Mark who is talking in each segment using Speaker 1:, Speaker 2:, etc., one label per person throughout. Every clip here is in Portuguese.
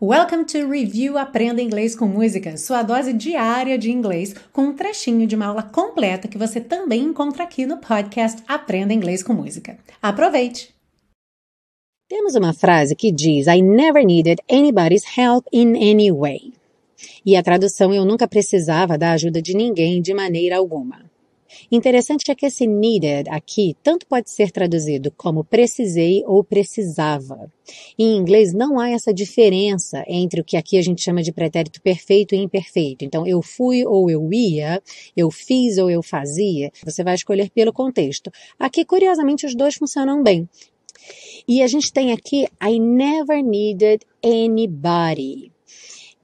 Speaker 1: Welcome to Review Aprenda Inglês com Música, sua dose diária de inglês, com um trechinho de uma aula completa que você também encontra aqui no podcast Aprenda Inglês com Música. Aproveite!
Speaker 2: Temos uma frase que diz: I never needed anybody's help in any way. E a tradução eu nunca precisava da ajuda de ninguém de maneira alguma. Interessante é que esse needed aqui tanto pode ser traduzido como precisei ou precisava. Em inglês não há essa diferença entre o que aqui a gente chama de pretérito perfeito e imperfeito. Então, eu fui ou eu ia, eu fiz ou eu fazia. Você vai escolher pelo contexto. Aqui, curiosamente, os dois funcionam bem. E a gente tem aqui I never needed anybody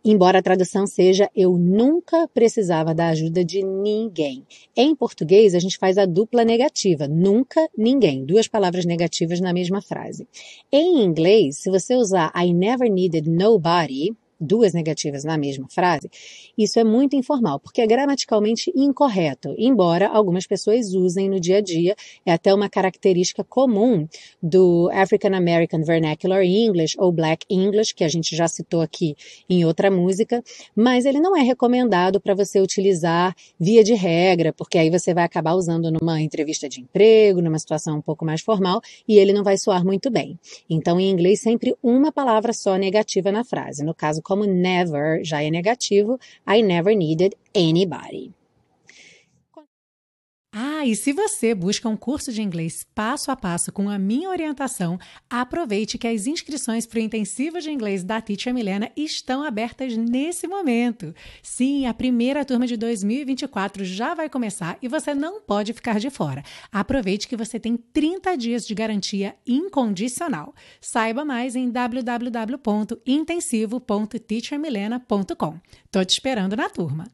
Speaker 2: embora a tradução seja eu nunca precisava da ajuda de ninguém. Em português, a gente faz a dupla negativa, nunca, ninguém, duas palavras negativas na mesma frase. Em inglês, se você usar I never needed nobody, duas negativas na mesma frase, isso é muito informal, porque é gramaticalmente incorreto, embora algumas pessoas usem no dia a dia, é até uma característica comum do African American Vernacular English ou Black English, que a gente já citou aqui em outra música, mas ele não é recomendado para você utilizar via de regra, porque aí você vai acabar usando numa entrevista de emprego, numa situação um pouco mais formal, e ele não vai soar muito bem. Então, em inglês, sempre uma palavra só negativa na frase. No caso, como never já é negativo, I never needed anybody.
Speaker 1: Ah, e se você busca um curso de inglês passo a passo com a minha orientação, aproveite que as inscrições para o intensivo de inglês da Teacher Milena estão abertas nesse momento. Sim, a primeira turma de 2024 já vai começar e você não pode ficar de fora. Aproveite que você tem 30 dias de garantia incondicional. Saiba mais em www.intensivo.teachermilena.com. Tô te esperando na turma.